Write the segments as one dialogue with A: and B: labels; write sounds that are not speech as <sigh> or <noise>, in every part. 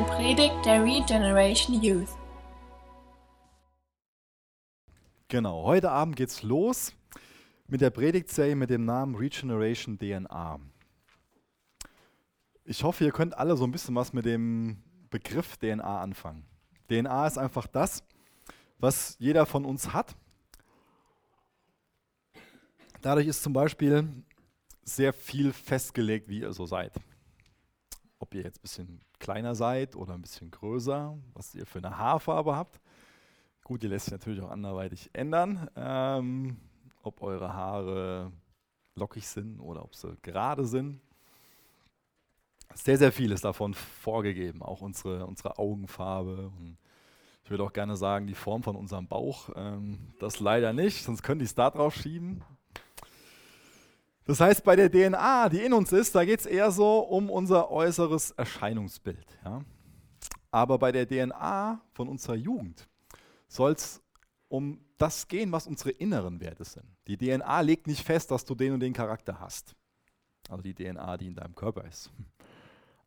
A: eine Predigt der Regeneration Youth.
B: Genau, heute Abend geht's los mit der Predigtserie mit dem Namen Regeneration DNA. Ich hoffe, ihr könnt alle so ein bisschen was mit dem Begriff DNA anfangen. DNA ist einfach das, was jeder von uns hat. Dadurch ist zum Beispiel sehr viel festgelegt, wie ihr so seid. Ob ihr jetzt ein bisschen kleiner seid oder ein bisschen größer, was ihr für eine Haarfarbe habt. Gut, die lässt sich natürlich auch anderweitig ändern. Ähm, ob eure Haare lockig sind oder ob sie gerade sind. Sehr, sehr viel ist davon vorgegeben, auch unsere, unsere Augenfarbe. Und ich würde auch gerne sagen, die Form von unserem Bauch. Ähm, das leider nicht, sonst könnte ich es da drauf schieben. Das heißt, bei der DNA, die in uns ist, da geht es eher so um unser äußeres Erscheinungsbild. Ja? Aber bei der DNA von unserer Jugend soll es um das gehen, was unsere inneren Werte sind. Die DNA legt nicht fest, dass du den und den Charakter hast. Also die DNA, die in deinem Körper ist.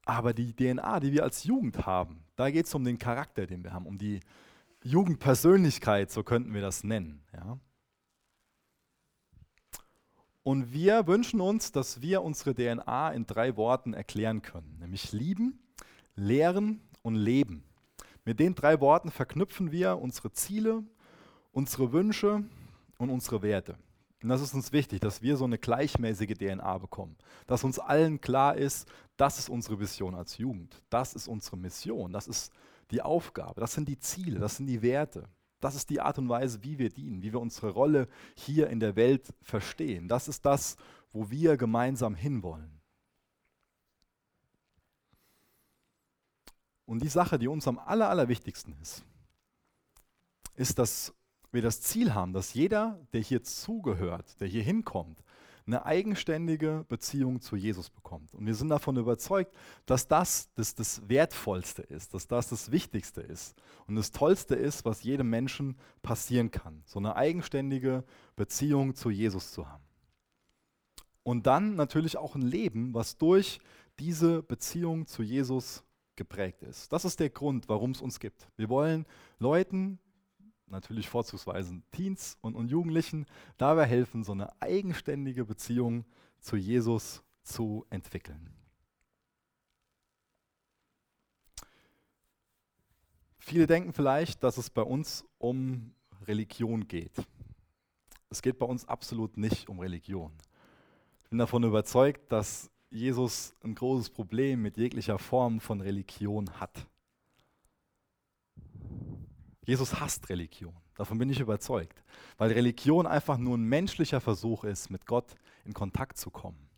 B: Aber die DNA, die wir als Jugend haben, da geht es um den Charakter, den wir haben, um die Jugendpersönlichkeit, so könnten wir das nennen. Ja? Und wir wünschen uns, dass wir unsere DNA in drei Worten erklären können, nämlich lieben, lehren und leben. Mit den drei Worten verknüpfen wir unsere Ziele, unsere Wünsche und unsere Werte. Und das ist uns wichtig, dass wir so eine gleichmäßige DNA bekommen. Dass uns allen klar ist, das ist unsere Vision als Jugend. Das ist unsere Mission. Das ist die Aufgabe. Das sind die Ziele. Das sind die Werte. Das ist die Art und Weise, wie wir dienen, wie wir unsere Rolle hier in der Welt verstehen. Das ist das, wo wir gemeinsam hinwollen. Und die Sache, die uns am aller, allerwichtigsten ist, ist, dass wir das Ziel haben, dass jeder, der hier zugehört, der hier hinkommt, eine eigenständige Beziehung zu Jesus bekommt. Und wir sind davon überzeugt, dass das das, das Wertvollste ist, dass das das Wichtigste ist und das Tollste ist, was jedem Menschen passieren kann, so eine eigenständige Beziehung zu Jesus zu haben. Und dann natürlich auch ein Leben, was durch diese Beziehung zu Jesus geprägt ist. Das ist der Grund, warum es uns gibt. Wir wollen Leuten natürlich vorzugsweise Teens und, und Jugendlichen, dabei helfen, so eine eigenständige Beziehung zu Jesus zu entwickeln. Viele denken vielleicht, dass es bei uns um Religion geht. Es geht bei uns absolut nicht um Religion. Ich bin davon überzeugt, dass Jesus ein großes Problem mit jeglicher Form von Religion hat. Jesus hasst Religion. Davon bin ich überzeugt. Weil Religion einfach nur ein menschlicher Versuch ist, mit Gott in Kontakt zu kommen.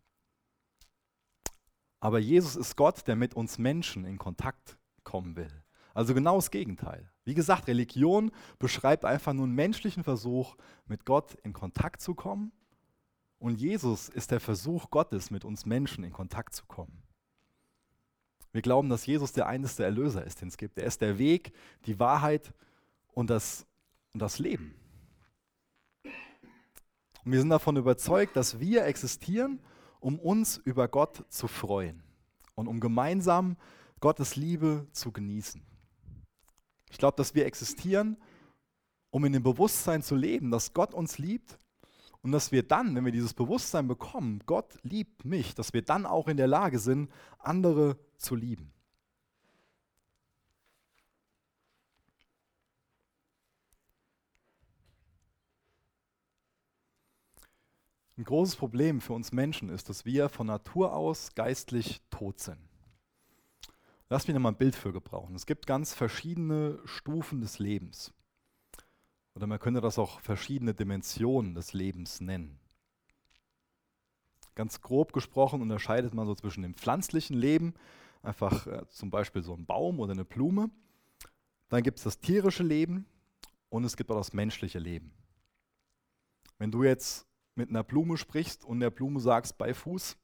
B: Aber Jesus ist Gott, der mit uns Menschen in Kontakt kommen will. Also genau das Gegenteil. Wie gesagt, Religion beschreibt einfach nur einen menschlichen Versuch, mit Gott in Kontakt zu kommen. Und Jesus ist der Versuch Gottes, mit uns Menschen in Kontakt zu kommen. Wir glauben, dass Jesus der einzige Erlöser ist, den es gibt. Er ist der Weg, die Wahrheit und das, und das Leben. Und wir sind davon überzeugt, dass wir existieren, um uns über Gott zu freuen und um gemeinsam Gottes Liebe zu genießen. Ich glaube, dass wir existieren, um in dem Bewusstsein zu leben, dass Gott uns liebt und dass wir dann, wenn wir dieses Bewusstsein bekommen, Gott liebt mich, dass wir dann auch in der Lage sind, andere zu lieben. Ein großes Problem für uns Menschen ist, dass wir von Natur aus geistlich tot sind. Lass mich nochmal ein Bild für gebrauchen. Es gibt ganz verschiedene Stufen des Lebens. Oder man könnte das auch verschiedene Dimensionen des Lebens nennen. Ganz grob gesprochen unterscheidet man so zwischen dem pflanzlichen Leben, einfach äh, zum Beispiel so ein Baum oder eine Blume. Dann gibt es das tierische Leben und es gibt auch das menschliche Leben. Wenn du jetzt mit einer Blume sprichst und der Blume sagst bei Fuß,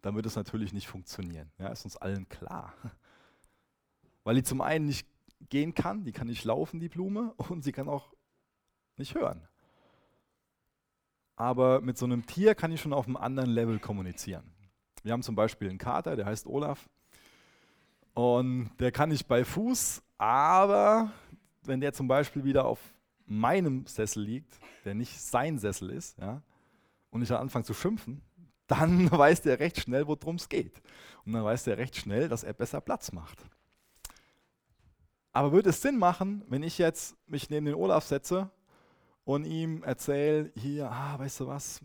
B: dann wird es natürlich nicht funktionieren. Ja, ist uns allen klar. <laughs> Weil die zum einen nicht gehen kann, die kann nicht laufen, die Blume, <laughs> und sie kann auch nicht hören. Aber mit so einem Tier kann ich schon auf einem anderen Level kommunizieren. Wir haben zum Beispiel einen Kater, der heißt Olaf. Und der kann nicht bei Fuß, aber wenn der zum Beispiel wieder auf meinem Sessel liegt, der nicht sein Sessel ist, ja, und ich dann anfange zu schimpfen, dann <laughs> weiß der recht schnell, worum es geht. Und dann weiß der recht schnell, dass er besser Platz macht. Aber würde es Sinn machen, wenn ich jetzt mich neben den Olaf setze und ihm erzähle, hier, ah, weißt du was,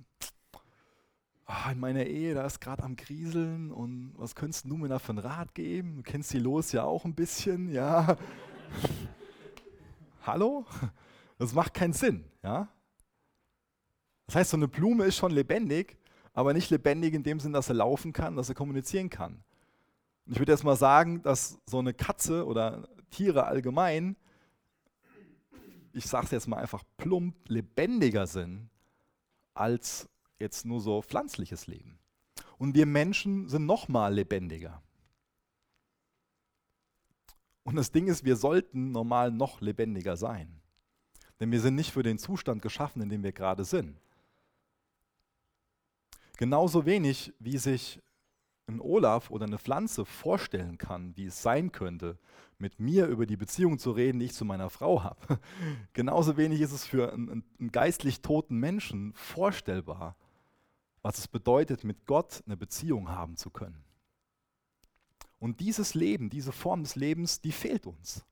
B: ah, in meiner Ehe, da ist gerade am Grieseln und was könntest du mir da für einen Rat geben? Du kennst die Los ja auch ein bisschen, ja. <laughs> Hallo? Das macht keinen Sinn, ja. Das heißt, so eine Blume ist schon lebendig, aber nicht lebendig in dem Sinn, dass er laufen kann, dass er kommunizieren kann. Und ich würde jetzt mal sagen, dass so eine Katze oder Tiere allgemein, ich sage es jetzt mal einfach plump, lebendiger sind als jetzt nur so pflanzliches Leben. Und wir Menschen sind noch mal lebendiger. Und das Ding ist, wir sollten normal noch lebendiger sein. Denn wir sind nicht für den Zustand geschaffen, in dem wir gerade sind. Genauso wenig, wie sich ein Olaf oder eine Pflanze vorstellen kann, wie es sein könnte, mit mir über die Beziehung zu reden, die ich zu meiner Frau habe. <laughs> Genauso wenig ist es für einen, einen geistlich toten Menschen vorstellbar, was es bedeutet, mit Gott eine Beziehung haben zu können. Und dieses Leben, diese Form des Lebens, die fehlt uns.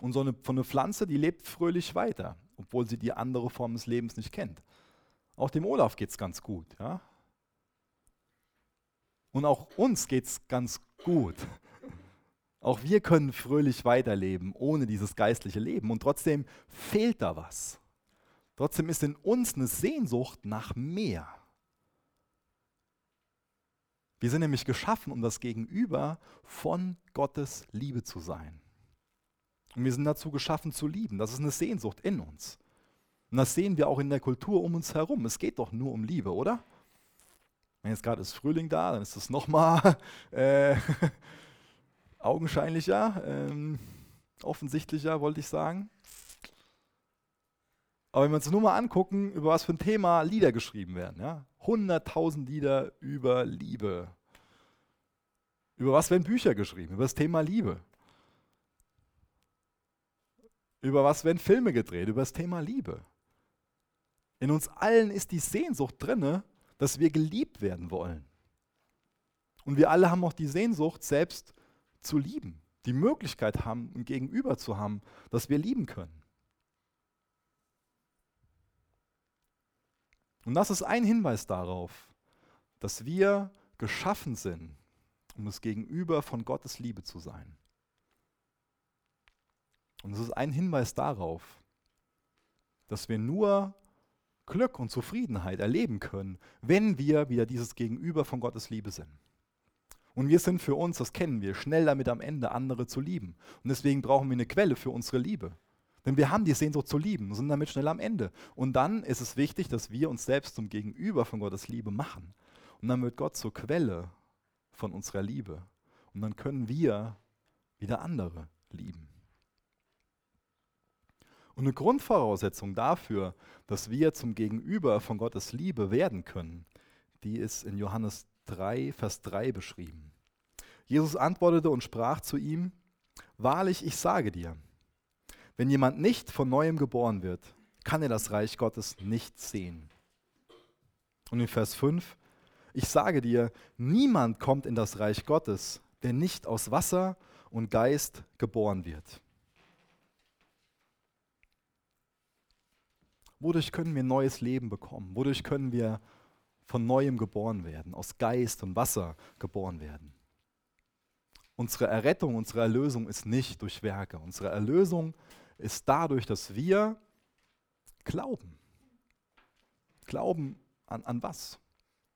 B: Und so eine, von einer Pflanze, die lebt fröhlich weiter, obwohl sie die andere Form des Lebens nicht kennt. Auch dem Olaf geht es ganz gut. Ja? Und auch uns geht es ganz gut. Auch wir können fröhlich weiterleben ohne dieses geistliche Leben. Und trotzdem fehlt da was. Trotzdem ist in uns eine Sehnsucht nach mehr. Wir sind nämlich geschaffen, um das Gegenüber von Gottes Liebe zu sein. Und wir sind dazu geschaffen zu lieben. Das ist eine Sehnsucht in uns. Und das sehen wir auch in der Kultur um uns herum. Es geht doch nur um Liebe, oder? Wenn jetzt gerade ist Frühling da, dann ist das nochmal <laughs> äh, <laughs> augenscheinlicher, ähm, offensichtlicher, wollte ich sagen. Aber wenn wir uns nur mal angucken, über was für ein Thema Lieder geschrieben werden, ja? 100.000 Lieder über Liebe. Über was werden Bücher geschrieben? Über das Thema Liebe. Über was werden Filme gedreht? Über das Thema Liebe. In uns allen ist die Sehnsucht drinne, dass wir geliebt werden wollen. Und wir alle haben auch die Sehnsucht, selbst zu lieben, die Möglichkeit haben, ein Gegenüber zu haben, das wir lieben können. Und das ist ein Hinweis darauf, dass wir geschaffen sind, um das Gegenüber von Gottes Liebe zu sein. Und es ist ein Hinweis darauf, dass wir nur Glück und Zufriedenheit erleben können, wenn wir wieder dieses Gegenüber von Gottes Liebe sind. Und wir sind für uns, das kennen wir, schnell damit am Ende andere zu lieben. Und deswegen brauchen wir eine Quelle für unsere Liebe. Denn wir haben die Sehnsucht zu lieben und sind damit schnell am Ende. Und dann ist es wichtig, dass wir uns selbst zum Gegenüber von Gottes Liebe machen. Und dann wird Gott zur Quelle von unserer Liebe. Und dann können wir wieder andere lieben. Und eine Grundvoraussetzung dafür, dass wir zum Gegenüber von Gottes Liebe werden können, die ist in Johannes 3, Vers 3 beschrieben. Jesus antwortete und sprach zu ihm, Wahrlich, ich sage dir, wenn jemand nicht von neuem geboren wird, kann er das Reich Gottes nicht sehen. Und in Vers 5, ich sage dir, niemand kommt in das Reich Gottes, der nicht aus Wasser und Geist geboren wird. Wodurch können wir neues Leben bekommen? Wodurch können wir von neuem geboren werden, aus Geist und Wasser geboren werden? Unsere Errettung, unsere Erlösung ist nicht durch Werke. Unsere Erlösung ist dadurch, dass wir glauben. Glauben an, an was?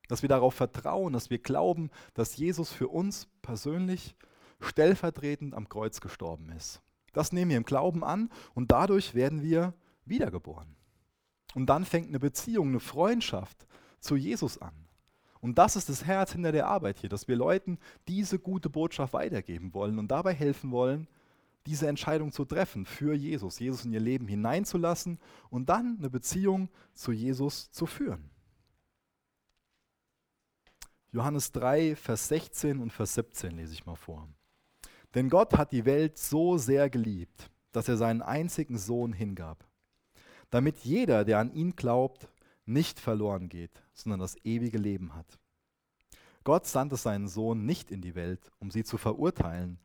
B: Dass wir darauf vertrauen, dass wir glauben, dass Jesus für uns persönlich stellvertretend am Kreuz gestorben ist. Das nehmen wir im Glauben an und dadurch werden wir wiedergeboren. Und dann fängt eine Beziehung, eine Freundschaft zu Jesus an. Und das ist das Herz hinter der Arbeit hier, dass wir Leuten diese gute Botschaft weitergeben wollen und dabei helfen wollen, diese Entscheidung zu treffen für Jesus, Jesus in ihr Leben hineinzulassen und dann eine Beziehung zu Jesus zu führen. Johannes 3, Vers 16 und Vers 17 lese ich mal vor. Denn Gott hat die Welt so sehr geliebt, dass er seinen einzigen Sohn hingab, damit jeder, der an ihn glaubt, nicht verloren geht, sondern das ewige Leben hat. Gott sandte seinen Sohn nicht in die Welt, um sie zu verurteilen,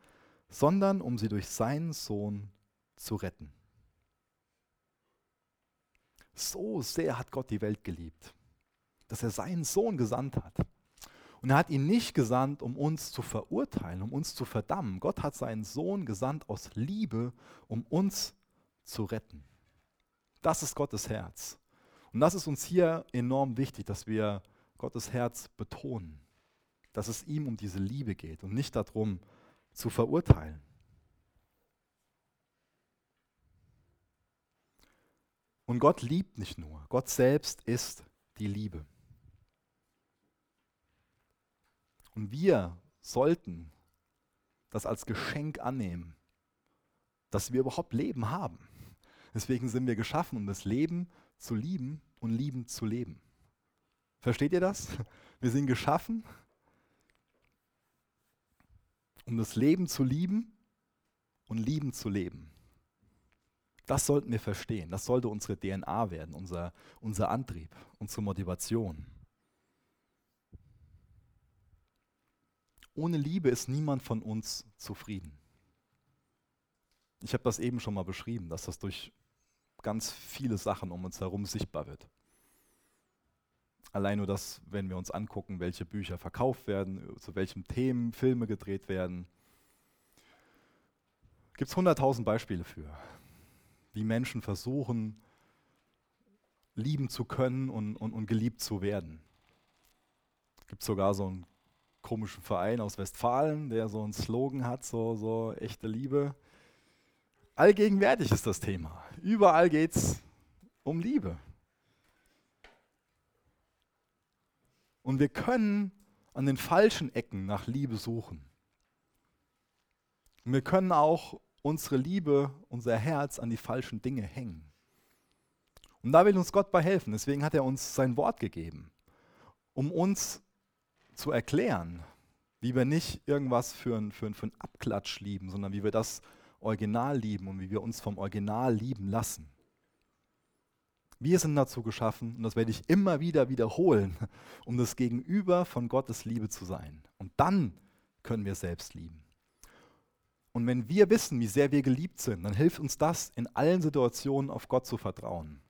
B: sondern um sie durch seinen Sohn zu retten. So sehr hat Gott die Welt geliebt, dass er seinen Sohn gesandt hat. Und er hat ihn nicht gesandt, um uns zu verurteilen, um uns zu verdammen. Gott hat seinen Sohn gesandt aus Liebe, um uns zu retten. Das ist Gottes Herz. Und das ist uns hier enorm wichtig, dass wir Gottes Herz betonen, dass es ihm um diese Liebe geht und nicht darum zu verurteilen. Und Gott liebt nicht nur, Gott selbst ist die Liebe. Und wir sollten das als Geschenk annehmen, dass wir überhaupt Leben haben. Deswegen sind wir geschaffen, um das Leben zu lieben und lieben zu leben. Versteht ihr das? <laughs> Wir sind geschaffen, um das Leben zu lieben und lieben zu leben. Das sollten wir verstehen. Das sollte unsere DNA werden, unser, unser Antrieb, unsere Motivation. Ohne Liebe ist niemand von uns zufrieden. Ich habe das eben schon mal beschrieben, dass das durch ganz viele Sachen um uns herum sichtbar wird. Allein nur das, wenn wir uns angucken, welche Bücher verkauft werden, zu welchen Themen Filme gedreht werden, gibt es hunderttausend Beispiele für, wie Menschen versuchen, lieben zu können und, und, und geliebt zu werden. Gibt sogar so einen komischen Verein aus Westfalen, der so einen Slogan hat, so, so echte Liebe. Allgegenwärtig ist das Thema. Überall geht es um Liebe. Und wir können an den falschen Ecken nach Liebe suchen. Und wir können auch unsere Liebe, unser Herz an die falschen Dinge hängen. Und da will uns Gott bei helfen. Deswegen hat er uns sein Wort gegeben, um uns zu erklären, wie wir nicht irgendwas für einen für für ein Abklatsch lieben, sondern wie wir das Original lieben und wie wir uns vom Original lieben lassen. Wir sind dazu geschaffen, und das werde ich immer wieder wiederholen, <laughs> um das Gegenüber von Gottes Liebe zu sein. Und dann können wir selbst lieben. Und wenn wir wissen, wie sehr wir geliebt sind, dann hilft uns das, in allen Situationen auf Gott zu vertrauen.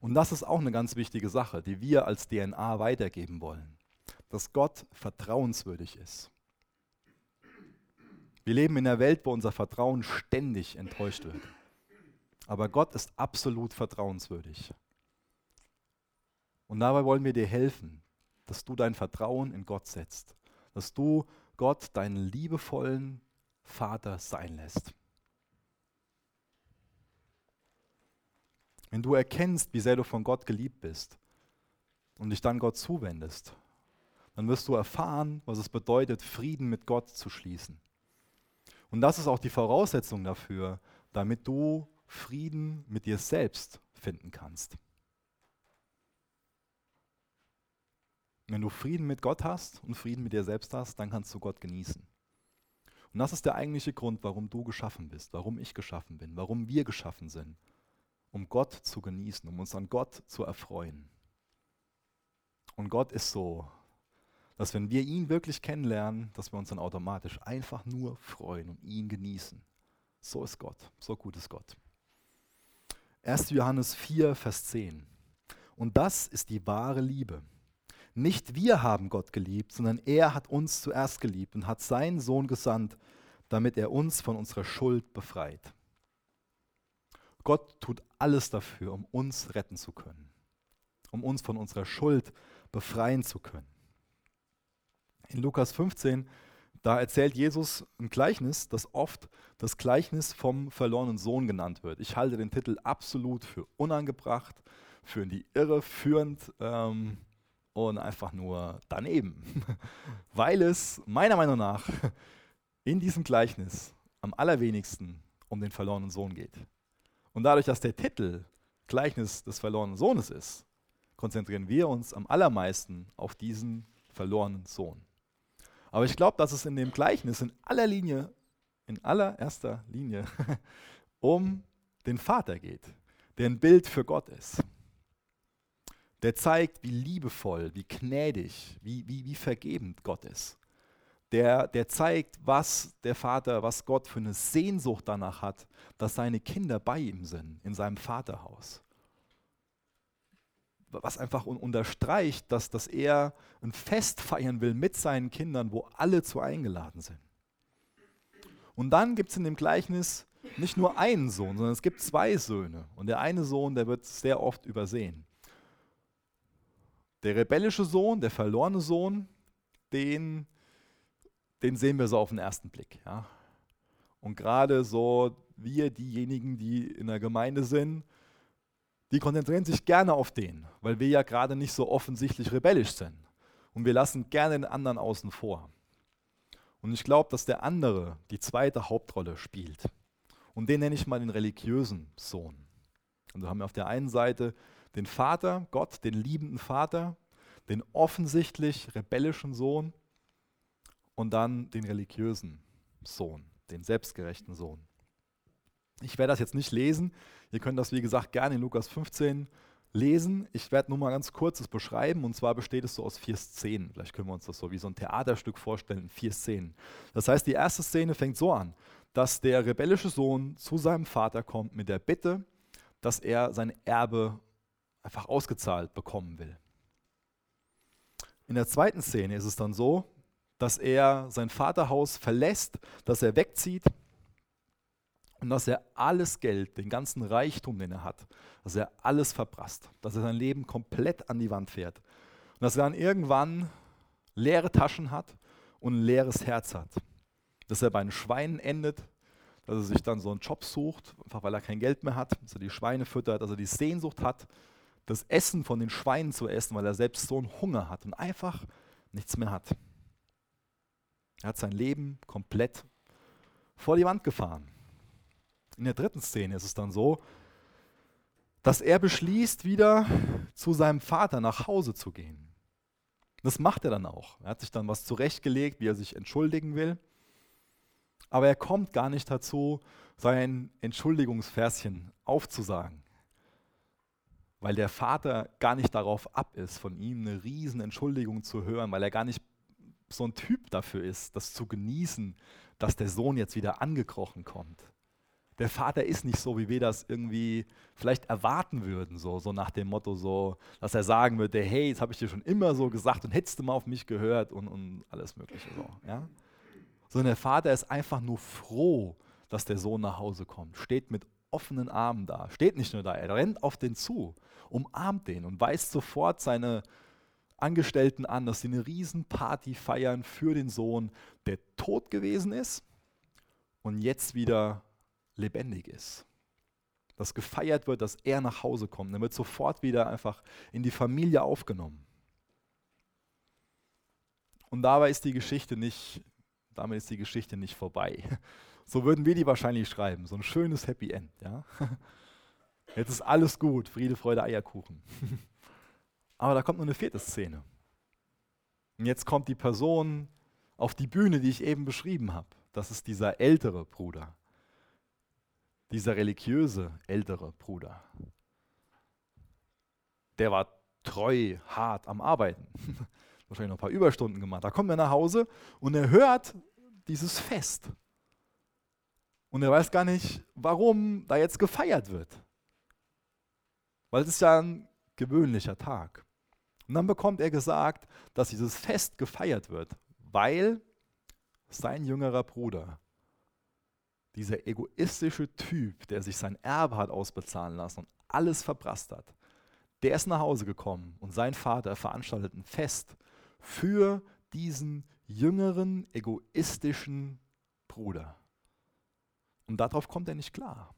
B: Und das ist auch eine ganz wichtige Sache, die wir als DNA weitergeben wollen, dass Gott vertrauenswürdig ist. Wir leben in einer Welt, wo unser Vertrauen ständig enttäuscht wird. Aber Gott ist absolut vertrauenswürdig. Und dabei wollen wir dir helfen, dass du dein Vertrauen in Gott setzt, dass du Gott deinen liebevollen Vater sein lässt. Wenn du erkennst, wie sehr du von Gott geliebt bist und dich dann Gott zuwendest, dann wirst du erfahren, was es bedeutet, Frieden mit Gott zu schließen. Und das ist auch die Voraussetzung dafür, damit du Frieden mit dir selbst finden kannst. Wenn du Frieden mit Gott hast und Frieden mit dir selbst hast, dann kannst du Gott genießen. Und das ist der eigentliche Grund, warum du geschaffen bist, warum ich geschaffen bin, warum wir geschaffen sind. Um Gott zu genießen, um uns an Gott zu erfreuen. Und Gott ist so dass wenn wir ihn wirklich kennenlernen, dass wir uns dann automatisch einfach nur freuen und ihn genießen. So ist Gott, so gut ist Gott. 1. Johannes 4, Vers 10. Und das ist die wahre Liebe. Nicht wir haben Gott geliebt, sondern er hat uns zuerst geliebt und hat seinen Sohn gesandt, damit er uns von unserer Schuld befreit. Gott tut alles dafür, um uns retten zu können, um uns von unserer Schuld befreien zu können. In Lukas 15, da erzählt Jesus ein Gleichnis, das oft das Gleichnis vom verlorenen Sohn genannt wird. Ich halte den Titel absolut für unangebracht, für in die Irre führend ähm, und einfach nur daneben, <laughs> weil es meiner Meinung nach in diesem Gleichnis am allerwenigsten um den verlorenen Sohn geht. Und dadurch, dass der Titel Gleichnis des verlorenen Sohnes ist, konzentrieren wir uns am allermeisten auf diesen verlorenen Sohn. Aber ich glaube, dass es in dem Gleichnis in aller Linie, in allererster Linie <laughs> um den Vater geht, der ein Bild für Gott ist. Der zeigt, wie liebevoll, wie gnädig, wie, wie, wie vergebend Gott ist. Der, der zeigt, was der Vater, was Gott für eine Sehnsucht danach hat, dass seine Kinder bei ihm sind, in seinem Vaterhaus was einfach unterstreicht, dass, dass er ein Fest feiern will mit seinen Kindern, wo alle zu eingeladen sind. Und dann gibt es in dem Gleichnis nicht nur einen Sohn, sondern es gibt zwei Söhne. Und der eine Sohn, der wird sehr oft übersehen. Der rebellische Sohn, der verlorene Sohn, den, den sehen wir so auf den ersten Blick. Ja. Und gerade so wir, diejenigen, die in der Gemeinde sind, die konzentrieren sich gerne auf den, weil wir ja gerade nicht so offensichtlich rebellisch sind. Und wir lassen gerne den anderen außen vor. Und ich glaube, dass der andere die zweite Hauptrolle spielt. Und den nenne ich mal den religiösen Sohn. Und wir haben auf der einen Seite den Vater, Gott, den liebenden Vater, den offensichtlich rebellischen Sohn und dann den religiösen Sohn, den selbstgerechten Sohn. Ich werde das jetzt nicht lesen. Ihr könnt das, wie gesagt, gerne in Lukas 15 lesen. Ich werde nur mal ganz kurz es beschreiben. Und zwar besteht es so aus vier Szenen. Vielleicht können wir uns das so wie so ein Theaterstück vorstellen, vier Szenen. Das heißt, die erste Szene fängt so an, dass der rebellische Sohn zu seinem Vater kommt mit der Bitte, dass er sein Erbe einfach ausgezahlt bekommen will. In der zweiten Szene ist es dann so, dass er sein Vaterhaus verlässt, dass er wegzieht und dass er alles Geld, den ganzen Reichtum, den er hat, dass er alles verprasst, dass er sein Leben komplett an die Wand fährt und dass er dann irgendwann leere Taschen hat und ein leeres Herz hat, dass er bei den Schweinen endet, dass er sich dann so einen Job sucht, einfach weil er kein Geld mehr hat, dass er die Schweine füttert, dass er die Sehnsucht hat, das Essen von den Schweinen zu essen, weil er selbst so einen Hunger hat und einfach nichts mehr hat. Er hat sein Leben komplett vor die Wand gefahren. In der dritten Szene ist es dann so, dass er beschließt, wieder zu seinem Vater nach Hause zu gehen. Das macht er dann auch. Er hat sich dann was zurechtgelegt, wie er sich entschuldigen will. Aber er kommt gar nicht dazu, sein Entschuldigungsverschen aufzusagen. Weil der Vater gar nicht darauf ab ist, von ihm eine riesen Entschuldigung zu hören, weil er gar nicht so ein Typ dafür ist, das zu genießen, dass der Sohn jetzt wieder angekrochen kommt der Vater ist nicht so, wie wir das irgendwie vielleicht erwarten würden, so, so nach dem Motto, so, dass er sagen würde, hey, das habe ich dir schon immer so gesagt und hättest du mal auf mich gehört und, und alles Mögliche. So, ja? Sondern der Vater ist einfach nur froh, dass der Sohn nach Hause kommt, steht mit offenen Armen da, steht nicht nur da, er rennt auf den zu, umarmt den und weist sofort seine Angestellten an, dass sie eine Riesenparty feiern für den Sohn, der tot gewesen ist und jetzt wieder lebendig ist. Dass gefeiert wird, dass er nach Hause kommt. Er wird sofort wieder einfach in die Familie aufgenommen. Und dabei ist die Geschichte nicht, damit ist die Geschichte nicht vorbei. <laughs> So würden wir die wahrscheinlich schreiben. So ein schönes Happy End. Ja? <laughs> Jetzt ist alles gut, Friede, Freude, Eierkuchen. <laughs> Aber da kommt nur eine vierte Szene. Und jetzt kommt die Person auf die Bühne, die ich eben beschrieben habe. Das ist dieser ältere Bruder dieser religiöse ältere Bruder, der war treu, hart am Arbeiten. <laughs> Wahrscheinlich noch ein paar Überstunden gemacht. Da kommt er nach Hause und er hört dieses Fest. Und er weiß gar nicht, warum da jetzt gefeiert wird. Weil es ist ja ein gewöhnlicher Tag. Und dann bekommt er gesagt, dass dieses Fest gefeiert wird, weil sein jüngerer Bruder dieser egoistische Typ, der sich sein Erbe hat ausbezahlen lassen und alles verprasst hat, der ist nach Hause gekommen und sein Vater veranstaltet ein Fest für diesen jüngeren, egoistischen Bruder. Und darauf kommt er nicht klar.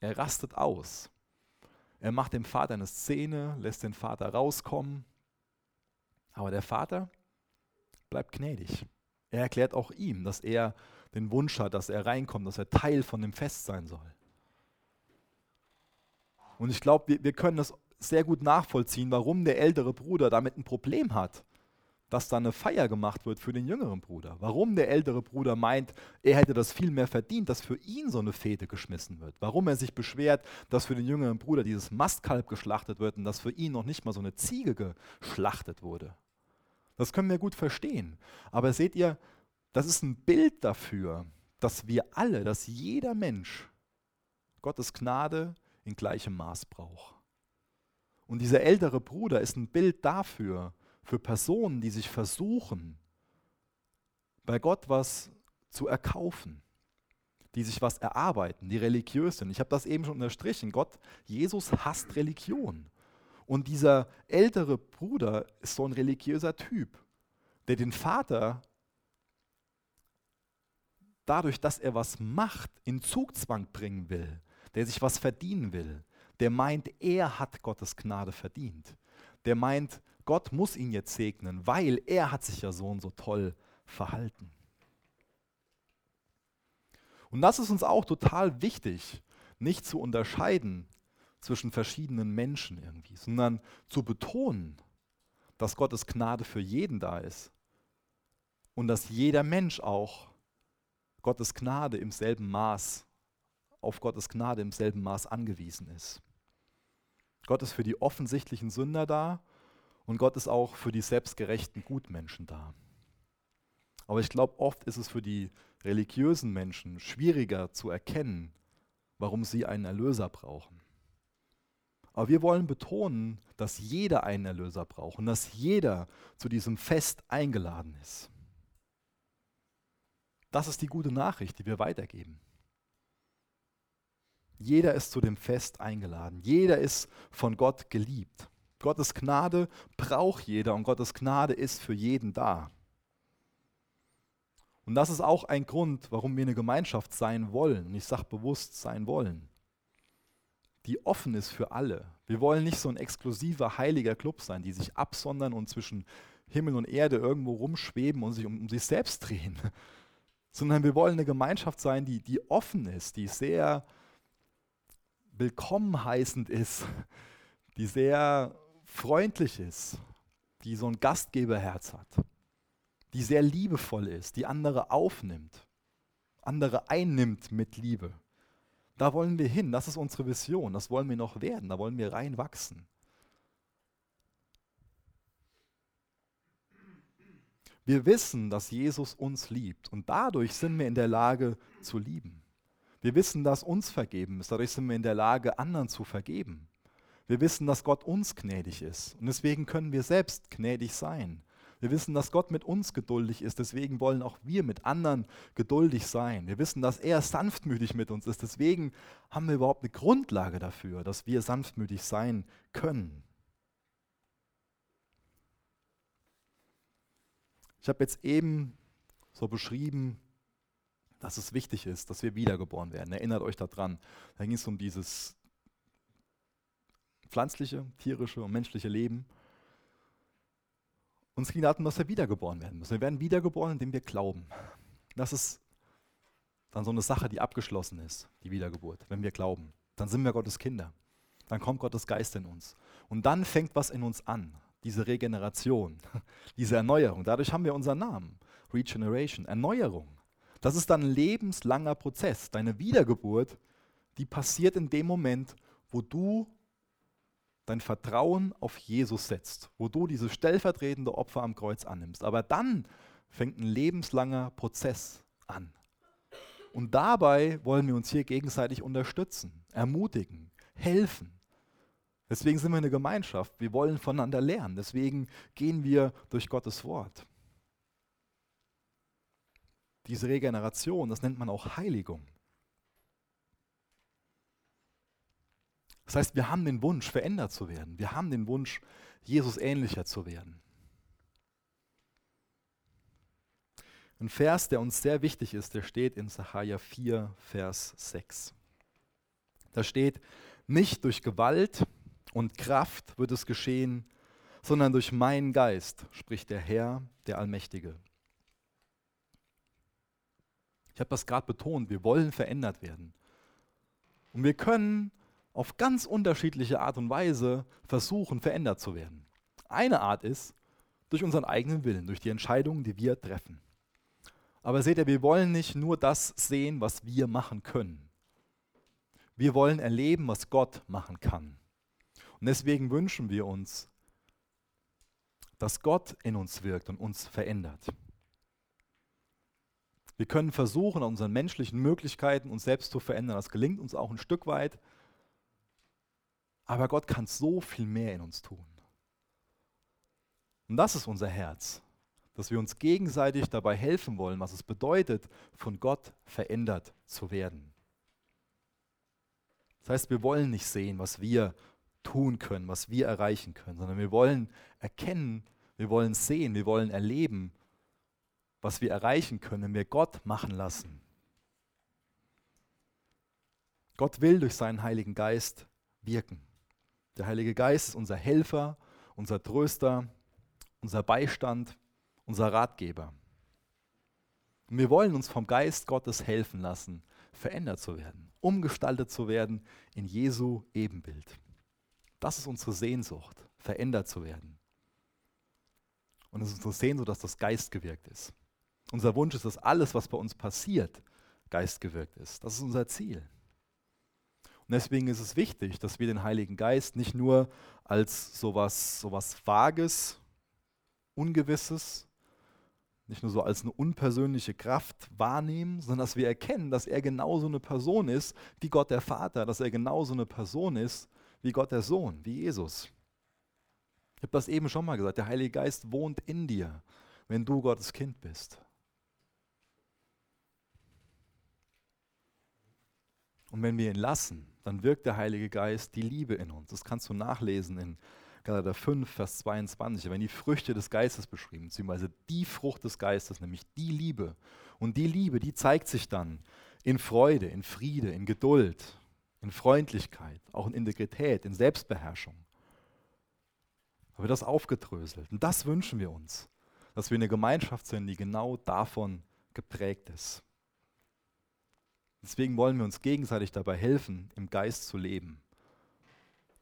B: Er rastet aus. Er macht dem Vater eine Szene, lässt den Vater rauskommen. Aber der Vater bleibt gnädig. Er erklärt auch ihm, dass er den Wunsch hat, dass er reinkommt, dass er Teil von dem Fest sein soll. Und ich glaube, wir, wir können das sehr gut nachvollziehen, warum der ältere Bruder damit ein Problem hat, dass da eine Feier gemacht wird für den jüngeren Bruder. Warum der ältere Bruder meint, er hätte das viel mehr verdient, dass für ihn so eine Fete geschmissen wird. Warum er sich beschwert, dass für den jüngeren Bruder dieses Mastkalb geschlachtet wird und dass für ihn noch nicht mal so eine Ziege geschlachtet wurde. Das können wir gut verstehen. Aber seht ihr, das ist ein Bild dafür, dass wir alle, dass jeder Mensch Gottes Gnade in gleichem Maß braucht. Und dieser ältere Bruder ist ein Bild dafür, für Personen, die sich versuchen, bei Gott was zu erkaufen, die sich was erarbeiten, die religiös sind. Ich habe das eben schon unterstrichen. Gott, Jesus hasst Religion. Und dieser ältere Bruder ist so ein religiöser Typ, der den Vater dadurch, dass er was macht, in Zugzwang bringen will, der sich was verdienen will, der meint, er hat Gottes Gnade verdient. Der meint, Gott muss ihn jetzt segnen, weil er hat sich ja so und so toll verhalten. Und das ist uns auch total wichtig, nicht zu unterscheiden zwischen verschiedenen Menschen irgendwie, sondern zu betonen, dass Gottes Gnade für jeden da ist und dass jeder Mensch auch Gottes Gnade im selben Maß, auf Gottes Gnade im selben Maß angewiesen ist. Gott ist für die offensichtlichen Sünder da und Gott ist auch für die selbstgerechten Gutmenschen da. Aber ich glaube, oft ist es für die religiösen Menschen schwieriger zu erkennen, warum sie einen Erlöser brauchen. Aber wir wollen betonen, dass jeder einen Erlöser braucht und dass jeder zu diesem Fest eingeladen ist. Das ist die gute Nachricht, die wir weitergeben. Jeder ist zu dem Fest eingeladen. Jeder ist von Gott geliebt. Gottes Gnade braucht jeder und Gottes Gnade ist für jeden da. Und das ist auch ein Grund, warum wir eine Gemeinschaft sein wollen. Und ich sage bewusst sein wollen. Die offen ist für alle. Wir wollen nicht so ein exklusiver, heiliger Club sein, die sich absondern und zwischen Himmel und Erde irgendwo rumschweben und sich um, um sich selbst drehen. Sondern wir wollen eine Gemeinschaft sein, die, die offen ist, die sehr willkommen heißend ist, die sehr freundlich ist, die so ein Gastgeberherz hat, die sehr liebevoll ist, die andere aufnimmt, andere einnimmt mit Liebe. Da wollen wir hin, das ist unsere Vision, das wollen wir noch werden, da wollen wir reinwachsen. Wir wissen, dass Jesus uns liebt und dadurch sind wir in der Lage zu lieben. Wir wissen, dass uns vergeben ist, dadurch sind wir in der Lage, anderen zu vergeben. Wir wissen, dass Gott uns gnädig ist und deswegen können wir selbst gnädig sein. Wir wissen, dass Gott mit uns geduldig ist, deswegen wollen auch wir mit anderen geduldig sein. Wir wissen, dass er sanftmütig mit uns ist, deswegen haben wir überhaupt eine Grundlage dafür, dass wir sanftmütig sein können. Ich habe jetzt eben so beschrieben, dass es wichtig ist, dass wir wiedergeboren werden. Erinnert euch daran. Da ging es um dieses pflanzliche, tierische und menschliche Leben. Und es ging darum, dass wir wiedergeboren werden müssen. Wir werden wiedergeboren, indem wir glauben. Das ist dann so eine Sache, die abgeschlossen ist, die Wiedergeburt, wenn wir glauben. Dann sind wir Gottes Kinder. Dann kommt Gottes Geist in uns. Und dann fängt was in uns an. Diese Regeneration, <laughs> diese Erneuerung. Dadurch haben wir unseren Namen. Regeneration, Erneuerung. Das ist dann ein lebenslanger Prozess. Deine Wiedergeburt, die passiert in dem Moment, wo du dein Vertrauen auf Jesus setzt, wo du dieses stellvertretende Opfer am Kreuz annimmst. Aber dann fängt ein lebenslanger Prozess an. Und dabei wollen wir uns hier gegenseitig unterstützen, ermutigen, helfen. Deswegen sind wir eine Gemeinschaft. Wir wollen voneinander lernen. Deswegen gehen wir durch Gottes Wort. Diese Regeneration, das nennt man auch Heiligung. Das heißt, wir haben den Wunsch, verändert zu werden. Wir haben den Wunsch, Jesus ähnlicher zu werden. Ein Vers, der uns sehr wichtig ist, der steht in Sacharja 4, Vers 6. Da steht, nicht durch Gewalt und Kraft wird es geschehen, sondern durch meinen Geist, spricht der Herr, der Allmächtige. Ich habe das gerade betont, wir wollen verändert werden. Und wir können auf ganz unterschiedliche Art und Weise versuchen, verändert zu werden. Eine Art ist, durch unseren eigenen Willen, durch die Entscheidungen, die wir treffen. Aber seht ihr, wir wollen nicht nur das sehen, was wir machen können. Wir wollen erleben, was Gott machen kann. Und deswegen wünschen wir uns, dass Gott in uns wirkt und uns verändert. Wir können versuchen, an unseren menschlichen Möglichkeiten uns selbst zu verändern. Das gelingt uns auch ein Stück weit. Aber Gott kann so viel mehr in uns tun. Und das ist unser Herz, dass wir uns gegenseitig dabei helfen wollen, was es bedeutet, von Gott verändert zu werden. Das heißt, wir wollen nicht sehen, was wir tun können, was wir erreichen können, sondern wir wollen erkennen, wir wollen sehen, wir wollen erleben, was wir erreichen können, wenn wir Gott machen lassen. Gott will durch seinen Heiligen Geist wirken. Der Heilige Geist ist unser Helfer, unser Tröster, unser Beistand, unser Ratgeber. Und wir wollen uns vom Geist Gottes helfen lassen, verändert zu werden, umgestaltet zu werden in Jesu Ebenbild. Das ist unsere Sehnsucht, verändert zu werden. Und es ist unsere Sehnsucht, dass das Geist gewirkt ist. Unser Wunsch ist, dass alles, was bei uns passiert, geistgewirkt ist. Das ist unser Ziel. Und deswegen ist es wichtig, dass wir den Heiligen Geist nicht nur als sowas, sowas Vages, Ungewisses, nicht nur so als eine unpersönliche Kraft wahrnehmen, sondern dass wir erkennen, dass er genauso eine Person ist wie Gott der Vater, dass er genauso eine Person ist wie Gott der Sohn, wie Jesus. Ich habe das eben schon mal gesagt, der Heilige Geist wohnt in dir, wenn du Gottes Kind bist. Und wenn wir ihn lassen, dann wirkt der Heilige Geist die Liebe in uns. Das kannst du nachlesen in Galater 5, Vers 22. Da werden die Früchte des Geistes beschrieben, beziehungsweise die Frucht des Geistes, nämlich die Liebe. Und die Liebe, die zeigt sich dann in Freude, in Friede, in Geduld, in Freundlichkeit, auch in Integrität, in Selbstbeherrschung. Da wird das aufgedröselt. Und das wünschen wir uns, dass wir eine Gemeinschaft sind, die genau davon geprägt ist. Deswegen wollen wir uns gegenseitig dabei helfen, im Geist zu leben.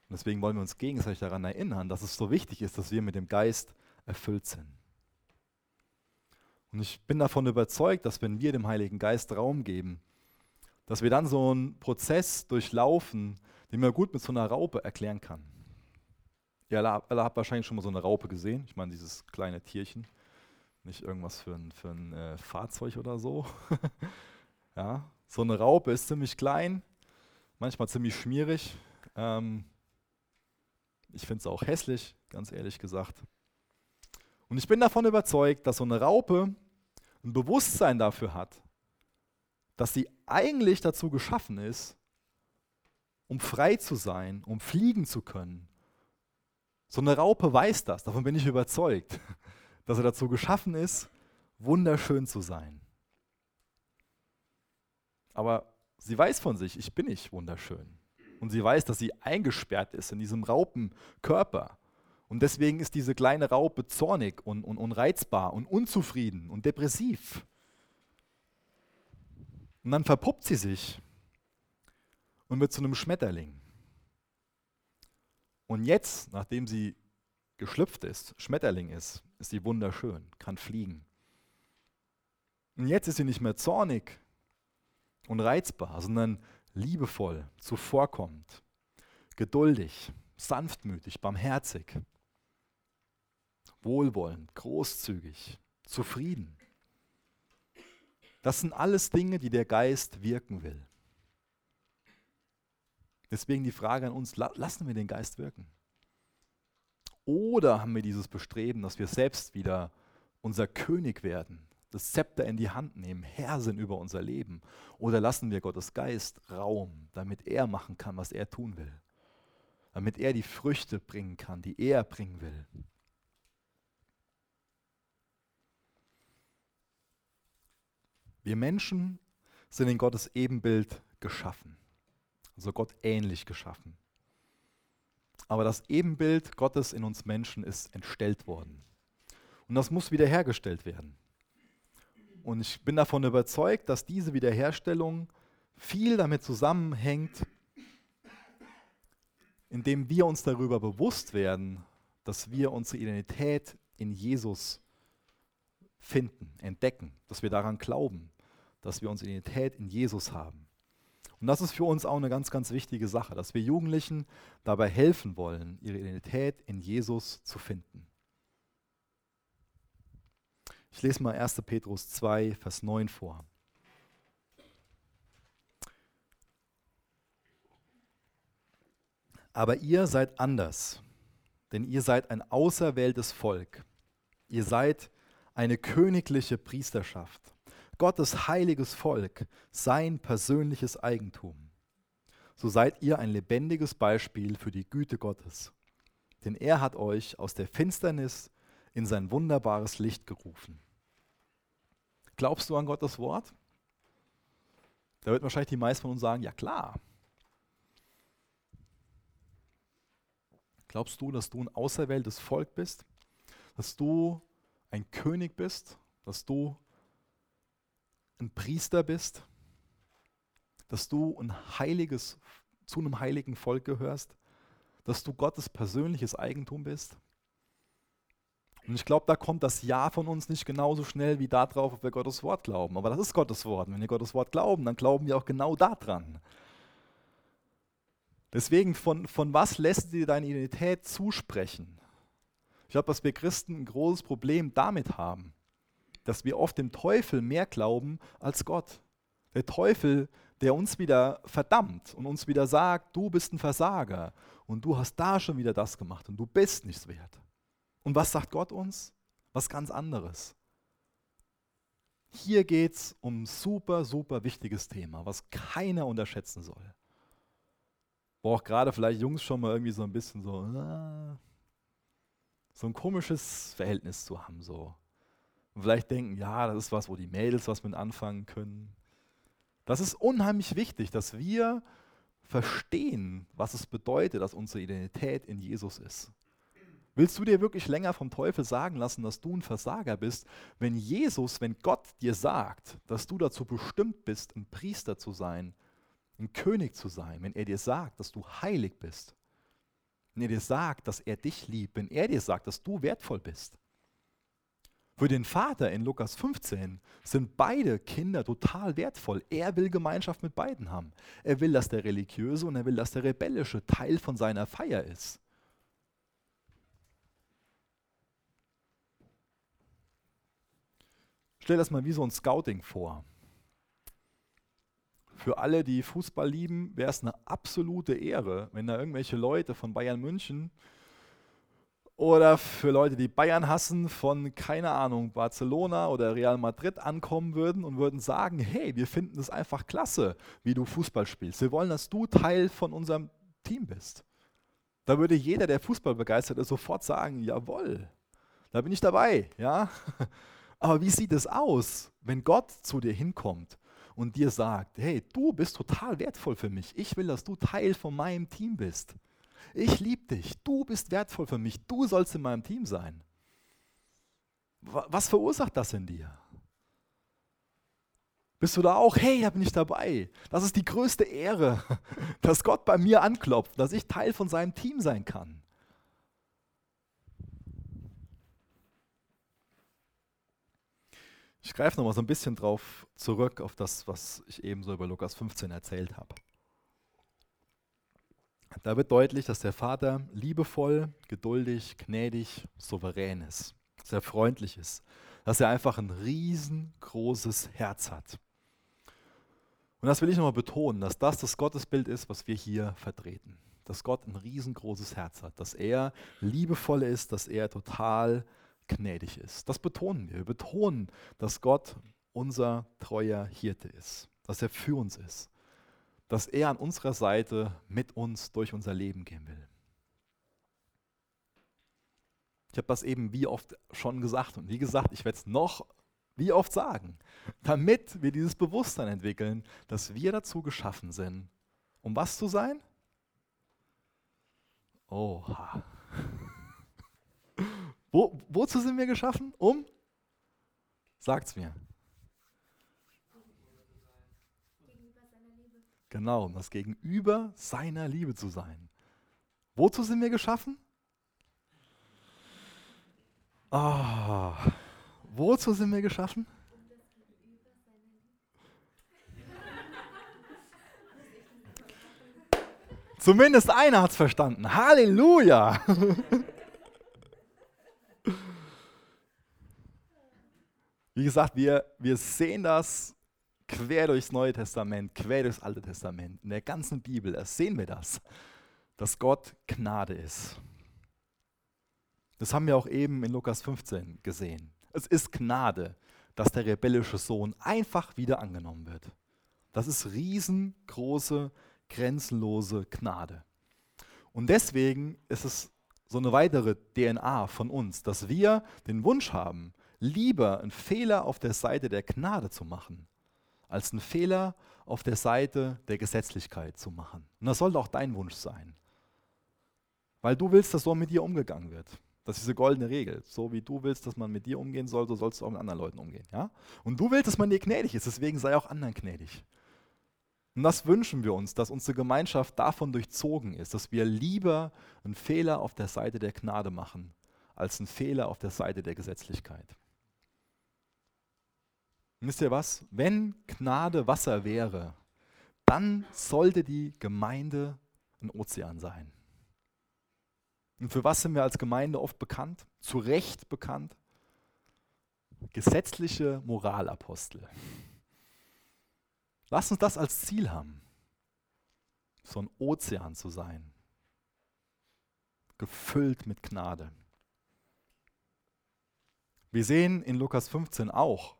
B: Und deswegen wollen wir uns gegenseitig daran erinnern, dass es so wichtig ist, dass wir mit dem Geist erfüllt sind. Und ich bin davon überzeugt, dass wenn wir dem Heiligen Geist Raum geben, dass wir dann so einen Prozess durchlaufen, den man gut mit so einer Raupe erklären kann. Ihr alle, alle habt wahrscheinlich schon mal so eine Raupe gesehen. Ich meine, dieses kleine Tierchen. Nicht irgendwas für ein, für ein äh, Fahrzeug oder so. <laughs> ja, so eine Raupe ist ziemlich klein, manchmal ziemlich schmierig. Ähm, ich finde es auch hässlich, ganz ehrlich gesagt. Und ich bin davon überzeugt, dass so eine Raupe ein Bewusstsein dafür hat, dass sie eigentlich dazu geschaffen ist, um frei zu sein, um fliegen zu können. So eine Raupe weiß das, davon bin ich überzeugt, <laughs> dass er dazu geschaffen ist, wunderschön zu sein. Aber sie weiß von sich, ich bin nicht wunderschön. Und sie weiß, dass sie eingesperrt ist in diesem Raupenkörper. Und deswegen ist diese kleine Raupe zornig und, und, und und unzufrieden und depressiv. Und dann verpuppt sie sich und wird zu einem Schmetterling. Und jetzt, nachdem sie geschlüpft ist, Schmetterling ist, ist sie wunderschön, kann fliegen. Und jetzt ist sie nicht mehr zornig, und reizbar, sondern liebevoll, zuvorkommend, geduldig, sanftmütig, barmherzig, wohlwollend, großzügig, zufrieden. Das sind alles Dinge, die der Geist wirken will. Deswegen die Frage an uns, lassen wir den Geist wirken? Oder haben wir dieses Bestreben, dass wir selbst wieder unser König werden, das Zepter in die Hand nehmen, Herr sind über unser Leben? Oder lassen wir Gottes Geist Raum, damit er machen kann, was er tun will? Damit er die Früchte bringen kann, die er bringen will. Wir Menschen sind in Gottes Ebenbild geschaffen, also Gott ähnlich geschaffen. Aber das Ebenbild Gottes in uns Menschen ist entstellt worden. Und das muss wiederhergestellt werden. Und ich bin davon überzeugt, dass diese Wiederherstellung viel damit zusammenhängt, indem wir uns darüber bewusst werden, dass wir unsere Identität in Jesus finden, entdecken, dass wir daran glauben, dass wir unsere Identität in Jesus haben. Und das ist für uns auch eine ganz, ganz wichtige Sache, dass wir Jugendlichen dabei helfen wollen, ihre Identität in Jesus zu finden. Ich lese mal 1. Petrus 2, Vers 9 vor. Aber ihr seid anders, denn ihr seid ein auserwähltes Volk. Ihr seid eine königliche Priesterschaft, Gottes heiliges Volk, sein persönliches Eigentum. So seid ihr ein lebendiges Beispiel für die Güte Gottes. Denn er hat euch aus der Finsternis in sein wunderbares Licht gerufen. Glaubst du an Gottes Wort? Da wird wahrscheinlich die meisten von uns sagen, ja klar. Glaubst du, dass du ein auserwähltes Volk bist? Dass du ein König bist? Dass du ein Priester bist? Dass du ein heiliges, zu einem heiligen Volk gehörst? Dass du Gottes persönliches Eigentum bist? Und ich glaube, da kommt das Ja von uns nicht genauso schnell wie darauf, ob wir Gottes Wort glauben. Aber das ist Gottes Wort. Und wenn wir Gottes Wort glauben, dann glauben wir auch genau daran. Deswegen, von, von was lässt dir deine Identität zusprechen? Ich glaube, dass wir Christen ein großes Problem damit haben, dass wir oft dem Teufel mehr glauben als Gott. Der Teufel, der uns wieder verdammt und uns wieder sagt, du bist ein Versager und du hast da schon wieder das gemacht und du bist nichts wert. Und was sagt Gott uns? Was ganz anderes. Hier geht es um ein super, super wichtiges Thema, was keiner unterschätzen soll. Wo auch gerade vielleicht Jungs schon mal irgendwie so ein bisschen so, ah, so ein komisches Verhältnis zu haben. So. Und vielleicht denken, ja, das ist was, wo die Mädels was mit anfangen können. Das ist unheimlich wichtig, dass wir verstehen, was es bedeutet, dass unsere Identität in Jesus ist. Willst du dir wirklich länger vom Teufel sagen lassen, dass du ein Versager bist, wenn Jesus, wenn Gott dir sagt, dass du dazu bestimmt bist, ein Priester zu sein, ein König zu sein, wenn er dir sagt, dass du heilig bist, wenn er dir sagt, dass er dich liebt, wenn er dir sagt, dass du wertvoll bist? Für den Vater in Lukas 15 sind beide Kinder total wertvoll. Er will Gemeinschaft mit beiden haben. Er will, dass der religiöse und er will, dass der rebellische Teil von seiner Feier ist. Stell das mal wie so ein Scouting vor. Für alle, die Fußball lieben, wäre es eine absolute Ehre, wenn da irgendwelche Leute von Bayern München oder für Leute, die Bayern hassen, von, keine Ahnung, Barcelona oder Real Madrid ankommen würden und würden sagen, hey, wir finden es einfach klasse, wie du Fußball spielst. Wir wollen, dass du Teil von unserem Team bist. Da würde jeder, der Fußball begeistert ist, sofort sagen, jawohl, da bin ich dabei, ja. <laughs> Aber wie sieht es aus, wenn Gott zu dir hinkommt und dir sagt, hey, du bist total wertvoll für mich. Ich will, dass du Teil von meinem Team bist. Ich liebe dich. Du bist wertvoll für mich. Du sollst in meinem Team sein. Was verursacht das in dir? Bist du da auch, hey, da bin ich dabei. Das ist die größte Ehre, <laughs> dass Gott bei mir anklopft, dass ich Teil von seinem Team sein kann. Ich greife nochmal so ein bisschen drauf zurück, auf das, was ich eben so über Lukas 15 erzählt habe. Da wird deutlich, dass der Vater liebevoll, geduldig, gnädig, souverän ist, sehr freundlich ist, dass er einfach ein riesengroßes Herz hat. Und das will ich nochmal betonen, dass das das Gottesbild ist, was wir hier vertreten. Dass Gott ein riesengroßes Herz hat, dass er liebevoll ist, dass er total gnädig ist. Das betonen wir. Wir betonen, dass Gott unser treuer Hirte ist, dass er für uns ist, dass er an unserer Seite mit uns durch unser Leben gehen will. Ich habe das eben wie oft schon gesagt und wie gesagt, ich werde es noch wie oft sagen, damit wir dieses Bewusstsein entwickeln, dass wir dazu geschaffen sind, um was zu sein? Oha. <laughs> Wo, wozu sind wir geschaffen? Um? Sagt's mir. Genau, um das Gegenüber seiner Liebe zu sein. Wozu sind wir geschaffen? Oh, wozu sind wir geschaffen? Zumindest einer hat es verstanden. Halleluja! Wie gesagt, wir, wir sehen das quer durchs Neue Testament, quer durchs Alte Testament. In der ganzen Bibel da sehen wir das, dass Gott Gnade ist. Das haben wir auch eben in Lukas 15 gesehen. Es ist Gnade, dass der rebellische Sohn einfach wieder angenommen wird. Das ist riesengroße, grenzenlose Gnade. Und deswegen ist es so eine weitere DNA von uns, dass wir den Wunsch haben, lieber einen Fehler auf der Seite der Gnade zu machen, als einen Fehler auf der Seite der Gesetzlichkeit zu machen. Und das sollte auch dein Wunsch sein. Weil du willst, dass so mit dir umgegangen wird. Das ist diese goldene Regel. So wie du willst, dass man mit dir umgehen soll, so sollst du auch mit anderen Leuten umgehen. Ja? Und du willst, dass man dir gnädig ist, deswegen sei auch anderen gnädig. Und das wünschen wir uns, dass unsere Gemeinschaft davon durchzogen ist, dass wir lieber einen Fehler auf der Seite der Gnade machen, als einen Fehler auf der Seite der Gesetzlichkeit. Und wisst ihr was? Wenn Gnade Wasser wäre, dann sollte die Gemeinde ein Ozean sein. Und für was sind wir als Gemeinde oft bekannt? Zu Recht bekannt? Gesetzliche Moralapostel. Lass uns das als Ziel haben, so ein Ozean zu sein, gefüllt mit Gnade. Wir sehen in Lukas 15 auch,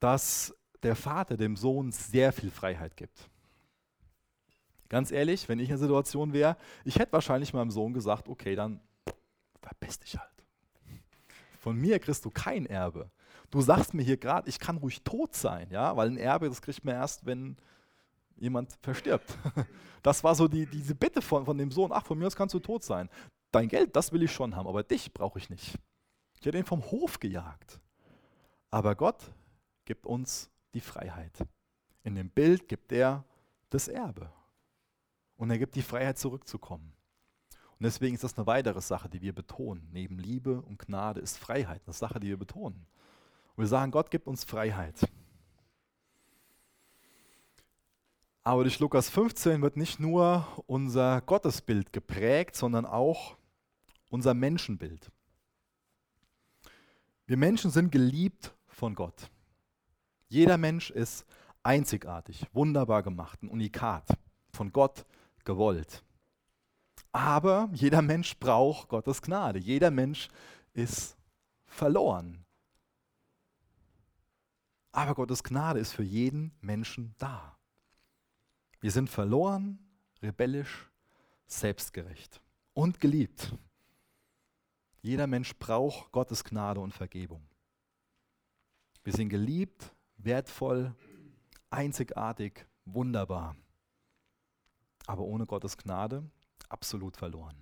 B: dass der Vater dem Sohn sehr viel Freiheit gibt. Ganz ehrlich, wenn ich in der Situation wäre, ich hätte wahrscheinlich meinem Sohn gesagt, okay, dann verpiss dich halt. Von mir kriegst du kein Erbe. Du sagst mir hier gerade, ich kann ruhig tot sein, ja, weil ein Erbe, das kriegt man erst, wenn jemand verstirbt. <laughs> Das war so die, diese Bitte von, von dem Sohn, ach, von mir aus kannst du tot sein. Dein Geld, das will ich schon haben, aber dich brauche ich nicht. Ich hätte ihn vom Hof gejagt. Aber Gott gibt uns die Freiheit. In dem Bild gibt er das Erbe. Und er gibt die Freiheit zurückzukommen. Und deswegen ist das eine weitere Sache, die wir betonen. Neben Liebe und Gnade ist Freiheit eine Sache, die wir betonen. Und wir sagen, Gott gibt uns Freiheit. Aber durch Lukas 15 wird nicht nur unser Gottesbild geprägt, sondern auch unser Menschenbild. Wir Menschen sind geliebt von Gott. Jeder Mensch ist einzigartig, wunderbar gemacht, ein Unikat, von Gott gewollt. Aber jeder Mensch braucht Gottes Gnade. Jeder Mensch ist verloren. Aber Gottes Gnade ist für jeden Menschen da. Wir sind verloren, rebellisch, selbstgerecht und geliebt. Jeder Mensch braucht Gottes Gnade und Vergebung. Wir sind geliebt, wertvoll, einzigartig, wunderbar. Aber ohne Gottes Gnade absolut verloren.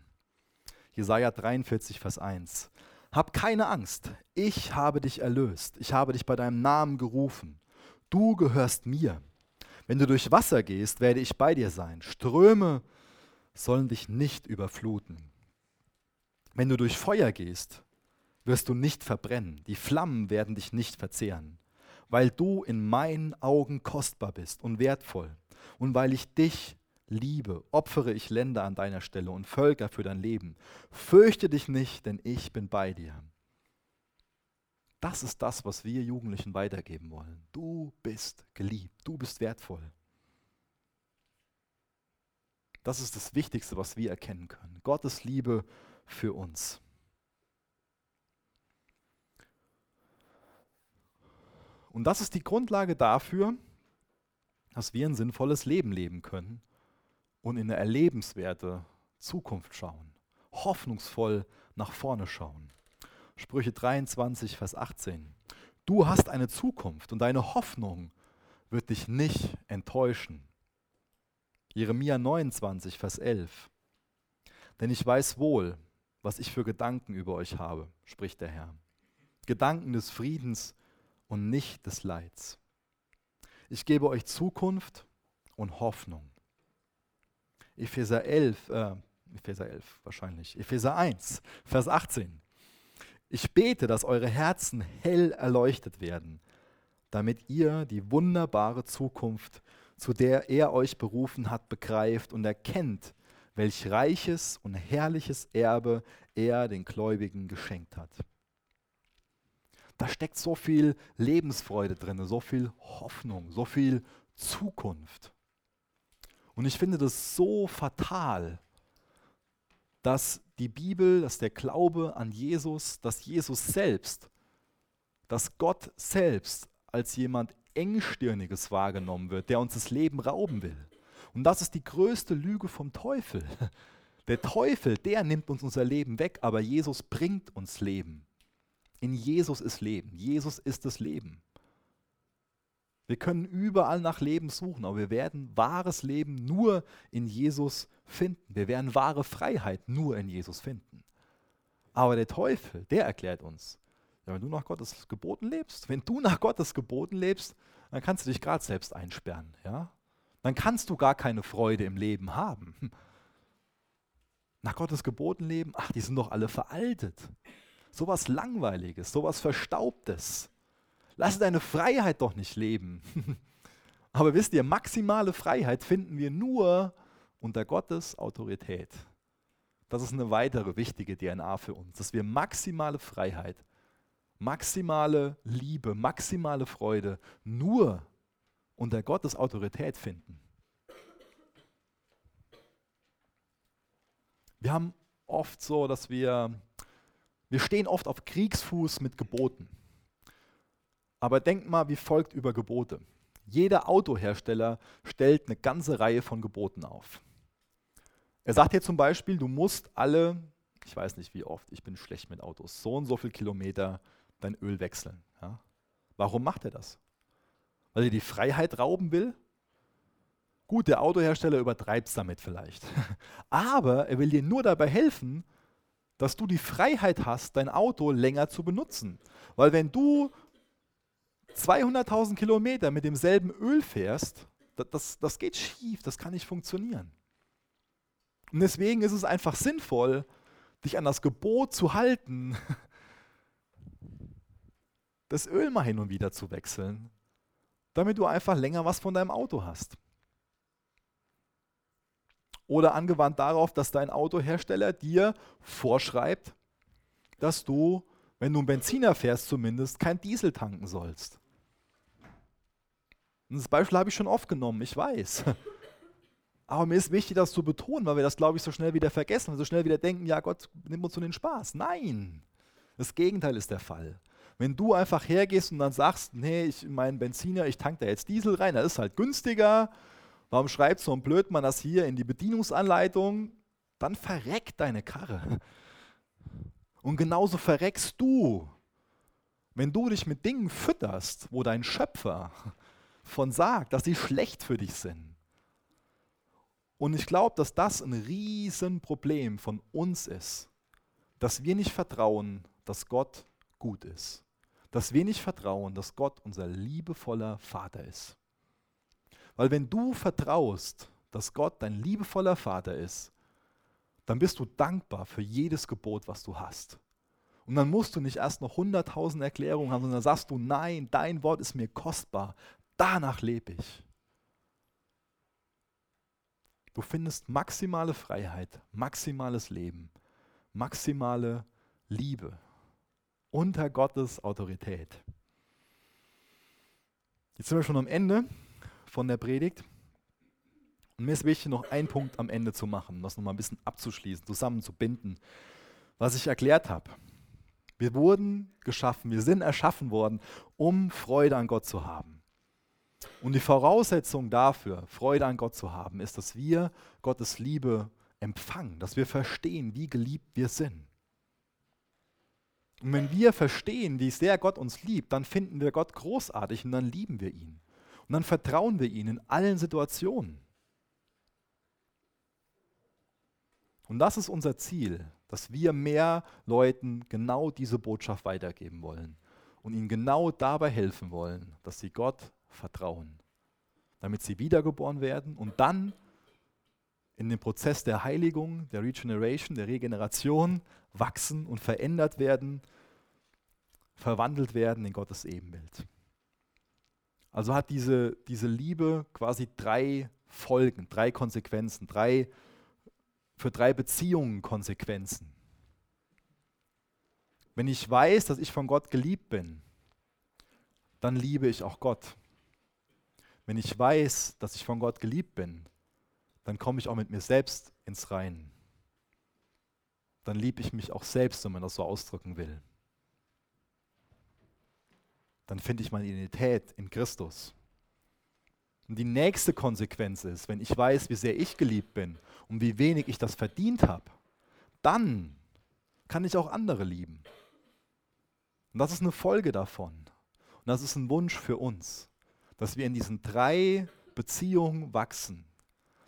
B: Jesaja 43, Vers 1. Hab keine Angst, ich habe dich erlöst, ich habe dich bei deinem Namen gerufen. Du gehörst mir. Wenn du durch Wasser gehst, werde ich bei dir sein. Ströme sollen dich nicht überfluten. Wenn du durch Feuer gehst, wirst du nicht verbrennen. Die Flammen werden dich nicht verzehren weil du in meinen Augen kostbar bist und wertvoll. Und weil ich dich liebe, opfere ich Länder an deiner Stelle und Völker für dein Leben. Fürchte dich nicht, denn ich bin bei dir. Das ist das, was wir Jugendlichen weitergeben wollen. Du bist geliebt, du bist wertvoll. Das ist das Wichtigste, was wir erkennen können. Gottes Liebe für uns. Und das ist die Grundlage dafür, dass wir ein sinnvolles Leben leben können und in eine erlebenswerte Zukunft schauen, hoffnungsvoll nach vorne schauen. Sprüche 23, Vers 18. Du hast eine Zukunft und deine Hoffnung wird dich nicht enttäuschen. Jeremia 29, Vers 11. Denn ich weiß wohl, was ich für Gedanken über euch habe, spricht der Herr. Gedanken des Friedens und nicht des Leids. Ich gebe euch Zukunft und Hoffnung. Epheser 11, äh, Epheser 11 wahrscheinlich, Epheser 1, Vers 18. Ich bete, dass eure Herzen hell erleuchtet werden, damit ihr die wunderbare Zukunft, zu der er euch berufen hat, begreift und erkennt, welch reiches und herrliches Erbe er den Gläubigen geschenkt hat. Da steckt so viel Lebensfreude drin, so viel Hoffnung, so viel Zukunft. Und ich finde das so fatal, dass die Bibel, dass der Glaube an Jesus, dass Jesus selbst, dass Gott selbst als jemand engstirniges wahrgenommen wird, der uns das Leben rauben will. Und das ist die größte Lüge vom Teufel. Der Teufel, der nimmt uns unser Leben weg, aber Jesus bringt uns Leben. In Jesus ist Leben. Jesus ist das Leben. Wir können überall nach Leben suchen, aber wir werden wahres Leben nur in Jesus finden. Wir werden wahre Freiheit nur in Jesus finden. Aber der Teufel, der erklärt uns, wenn du nach Gottes Geboten lebst, wenn du nach Gottes Geboten lebst, dann kannst du dich gerade selbst einsperren. Ja? Dann kannst du gar keine Freude im Leben haben. Nach Gottes Geboten leben, ach, die sind doch alle veraltet. Sowas Langweiliges, sowas Verstaubtes. Lass deine Freiheit doch nicht leben. <laughs> Aber wisst ihr, maximale Freiheit finden wir nur unter Gottes Autorität. Das ist eine weitere wichtige DNA für uns, dass wir maximale Freiheit, maximale Liebe, maximale Freude nur unter Gottes Autorität finden. Wir haben oft so, dass wir, wir stehen oft auf Kriegsfuß mit Geboten. Aber denkt mal, wie folgt über Gebote. Jeder Autohersteller stellt eine ganze Reihe von Geboten auf. Er sagt dir zum Beispiel, du musst alle, ich weiß nicht wie oft, ich bin schlecht mit Autos, so und so viele Kilometer dein Öl wechseln. Ja? Warum macht er das? Weil er die Freiheit rauben will? Gut, der Autohersteller übertreibt es damit vielleicht. <laughs> Aber er will dir nur dabei helfen, dass du die Freiheit hast, dein Auto länger zu benutzen. Weil wenn du 200.000 Kilometer mit demselben Öl fährst, das, das, das geht schief, das kann nicht funktionieren. Und deswegen ist es einfach sinnvoll, dich an das Gebot zu halten, <laughs> das Öl mal hin und wieder zu wechseln, damit du einfach länger was von deinem Auto hast. Oder angewandt darauf, dass dein Autohersteller dir vorschreibt, dass du, wenn du einen Benziner fährst zumindest, kein Diesel tanken sollst. Und das Beispiel habe ich schon oft genommen, ich weiß. <laughs> Aber mir ist wichtig, das zu betonen, weil wir das, glaube ich, so schnell wieder vergessen und so schnell wieder denken, ja Gott, nimm uns so den Spaß. Nein, das Gegenteil ist der Fall. Wenn du einfach hergehst und dann sagst, nee, ich meinen Benziner, ich tanke da jetzt Diesel rein, das ist halt günstiger, warum schreibt so ein Blödmann das hier in die Bedienungsanleitung? Dann verreckt deine Karre. Und genauso verreckst du, wenn du dich mit Dingen fütterst, wo dein Schöpfer von sagt, dass sie schlecht für dich sind. Und ich glaube, dass das ein Riesenproblem von uns ist, dass wir nicht vertrauen, dass Gott gut ist. Dass wir nicht vertrauen, dass Gott unser liebevoller Vater ist. Weil wenn du vertraust, dass Gott dein liebevoller Vater ist, dann bist du dankbar für jedes Gebot, was du hast. Und dann musst du nicht erst noch hunderttausend Erklärungen haben, sondern sagst du, nein, dein Wort ist mir kostbar, Danach lebe ich. Du findest maximale Freiheit, maximales Leben, maximale Liebe unter Gottes Autorität. Jetzt sind wir schon am Ende von der Predigt. Und mir ist wichtig, noch einen Punkt am Ende zu machen, das nochmal ein bisschen abzuschließen, zusammenzubinden, was ich erklärt habe. Wir wurden geschaffen, wir sind erschaffen worden, um Freude an Gott zu haben. Und die Voraussetzung dafür, Freude an Gott zu haben, ist, dass wir Gottes Liebe empfangen, dass wir verstehen, wie geliebt wir sind. Und wenn wir verstehen, wie sehr Gott uns liebt, dann finden wir Gott großartig und dann lieben wir ihn. Und dann vertrauen wir ihm in allen Situationen. Und das ist unser Ziel, dass wir mehr Leuten genau diese Botschaft weitergeben wollen und ihnen genau dabei helfen wollen, dass sie Gott vertrauen, damit sie wiedergeboren werden und dann in dem Prozess der Heiligung, der Regeneration, der Regeneration wachsen und verändert werden verwandelt werden in Gottes Ebenbild. Also hat diese, diese Liebe quasi drei Folgen, drei Konsequenzen, drei, für drei Beziehungen Konsequenzen. Wenn ich weiß, dass ich von Gott geliebt bin, dann liebe ich auch Gott. Wenn ich weiß, dass ich von Gott geliebt bin, dann komme ich auch mit mir selbst ins Reinen. Dann liebe ich mich auch selbst, wenn man das so ausdrücken will. Dann finde ich meine Identität in Christus. Und die nächste Konsequenz ist, wenn ich weiß, wie sehr ich geliebt bin und wie wenig ich das verdient habe, dann kann ich auch andere lieben. Und das ist eine Folge davon. Und das ist ein Wunsch für uns, dass wir in diesen drei Beziehungen wachsen,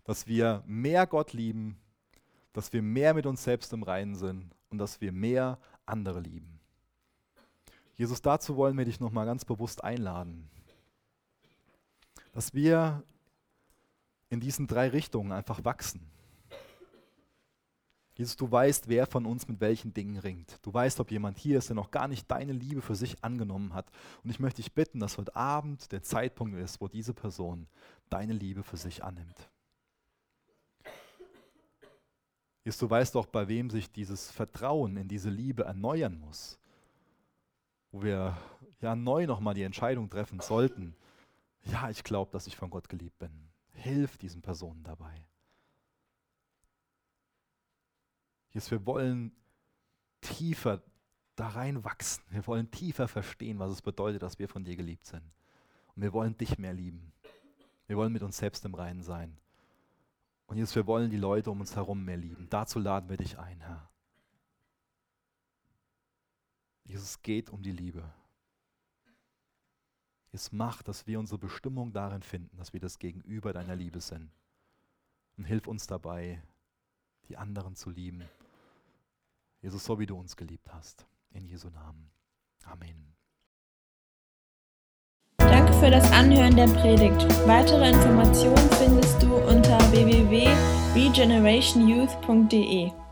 B: dass wir mehr Gott lieben, dass wir mehr mit uns selbst im Reinen sind und dass wir mehr andere lieben. Jesus, dazu wollen wir dich nochmal ganz bewusst einladen, dass wir in diesen drei Richtungen einfach wachsen. Jesus, du weißt, wer von uns mit welchen Dingen ringt. Du weißt, ob jemand hier ist, der noch gar nicht deine Liebe für sich angenommen hat. Und ich möchte dich bitten, dass heute Abend der Zeitpunkt ist, wo diese Person deine Liebe für sich annimmt. Jesus, du weißt auch, bei wem sich dieses Vertrauen in diese Liebe erneuern muss. Wo wir ja neu nochmal die Entscheidung treffen sollten. Ja, ich glaube, dass ich von Gott geliebt bin. Hilf diesen Personen dabei. Jesus, wir wollen tiefer da reinwachsen. Wir wollen tiefer verstehen, was es bedeutet, dass wir von dir geliebt sind. Und wir wollen dich mehr lieben. Wir wollen mit uns selbst im Reinen sein. Und Jesus, wir wollen die Leute um uns herum mehr lieben. Dazu laden wir dich ein, Herr. Jesus, es geht um die Liebe. Es macht, dass wir unsere Bestimmung darin finden, dass wir das Gegenüber deiner Liebe sind. Und hilf uns dabei, die anderen zu lieben Jesus, so wie du uns geliebt hast. In Jesu Namen. Amen.
A: Danke für das Anhören der Predigt. Weitere Informationen findest du unter www.regenerationyouth.de.